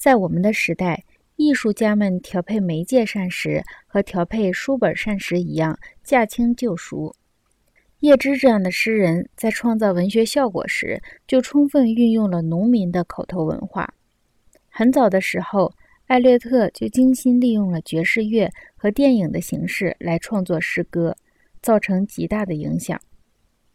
在我们的时代，艺术家们调配媒介膳食和调配书本膳食一样，驾轻就熟。叶芝这样的诗人，在创造文学效果时，就充分运用了农民的口头文化。很早的时候，艾略特就精心利用了爵士乐和电影的形式来创作诗歌，造成极大的影响。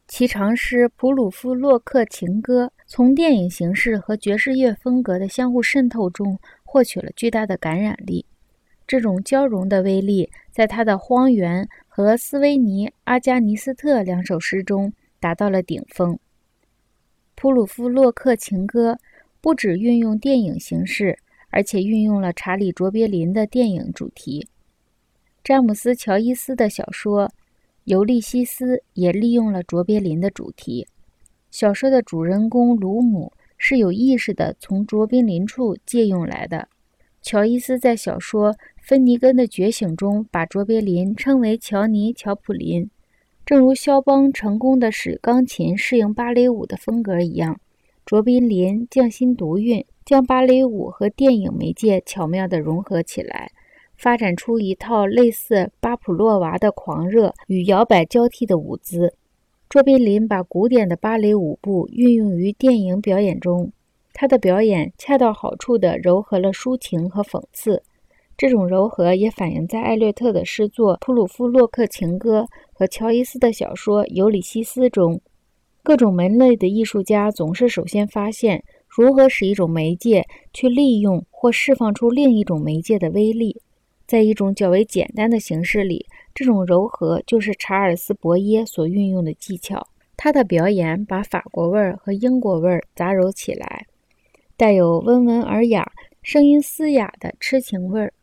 其长诗《普鲁夫洛克情歌》从电影形式和爵士乐风格的相互渗透中获取了巨大的感染力。这种交融的威力，在他的《荒原》和斯威尼·阿加尼斯特两首诗中达到了顶峰。普鲁夫洛克情歌不只运用电影形式，而且运用了查理·卓别林的电影主题。詹姆斯·乔伊斯的小说《尤利西斯》也利用了卓别林的主题。小说的主人公鲁姆是有意识地从卓别林处借用来的。乔伊斯在小说《芬尼根的觉醒》中把卓别林称为乔尼·乔普林，正如肖邦成功地使钢琴适应芭蕾舞的风格一样，卓别林匠心独运，将芭蕾舞和电影媒介巧妙地融合起来，发展出一套类似巴甫洛娃的狂热与摇摆交替的舞姿。卓别林把古典的芭蕾舞步运用于电影表演中。他的表演恰到好处地糅合了抒情和讽刺，这种柔和也反映在艾略特的诗作《普鲁夫洛克情歌》和乔伊斯的小说《尤里西斯》中。各种门类的艺术家总是首先发现如何使一种媒介去利用或释放出另一种媒介的威力。在一种较为简单的形式里，这种柔和就是查尔斯·伯耶所运用的技巧。他的表演把法国味儿和英国味儿杂糅起来。带有温文尔雅、声音嘶哑的痴情味儿。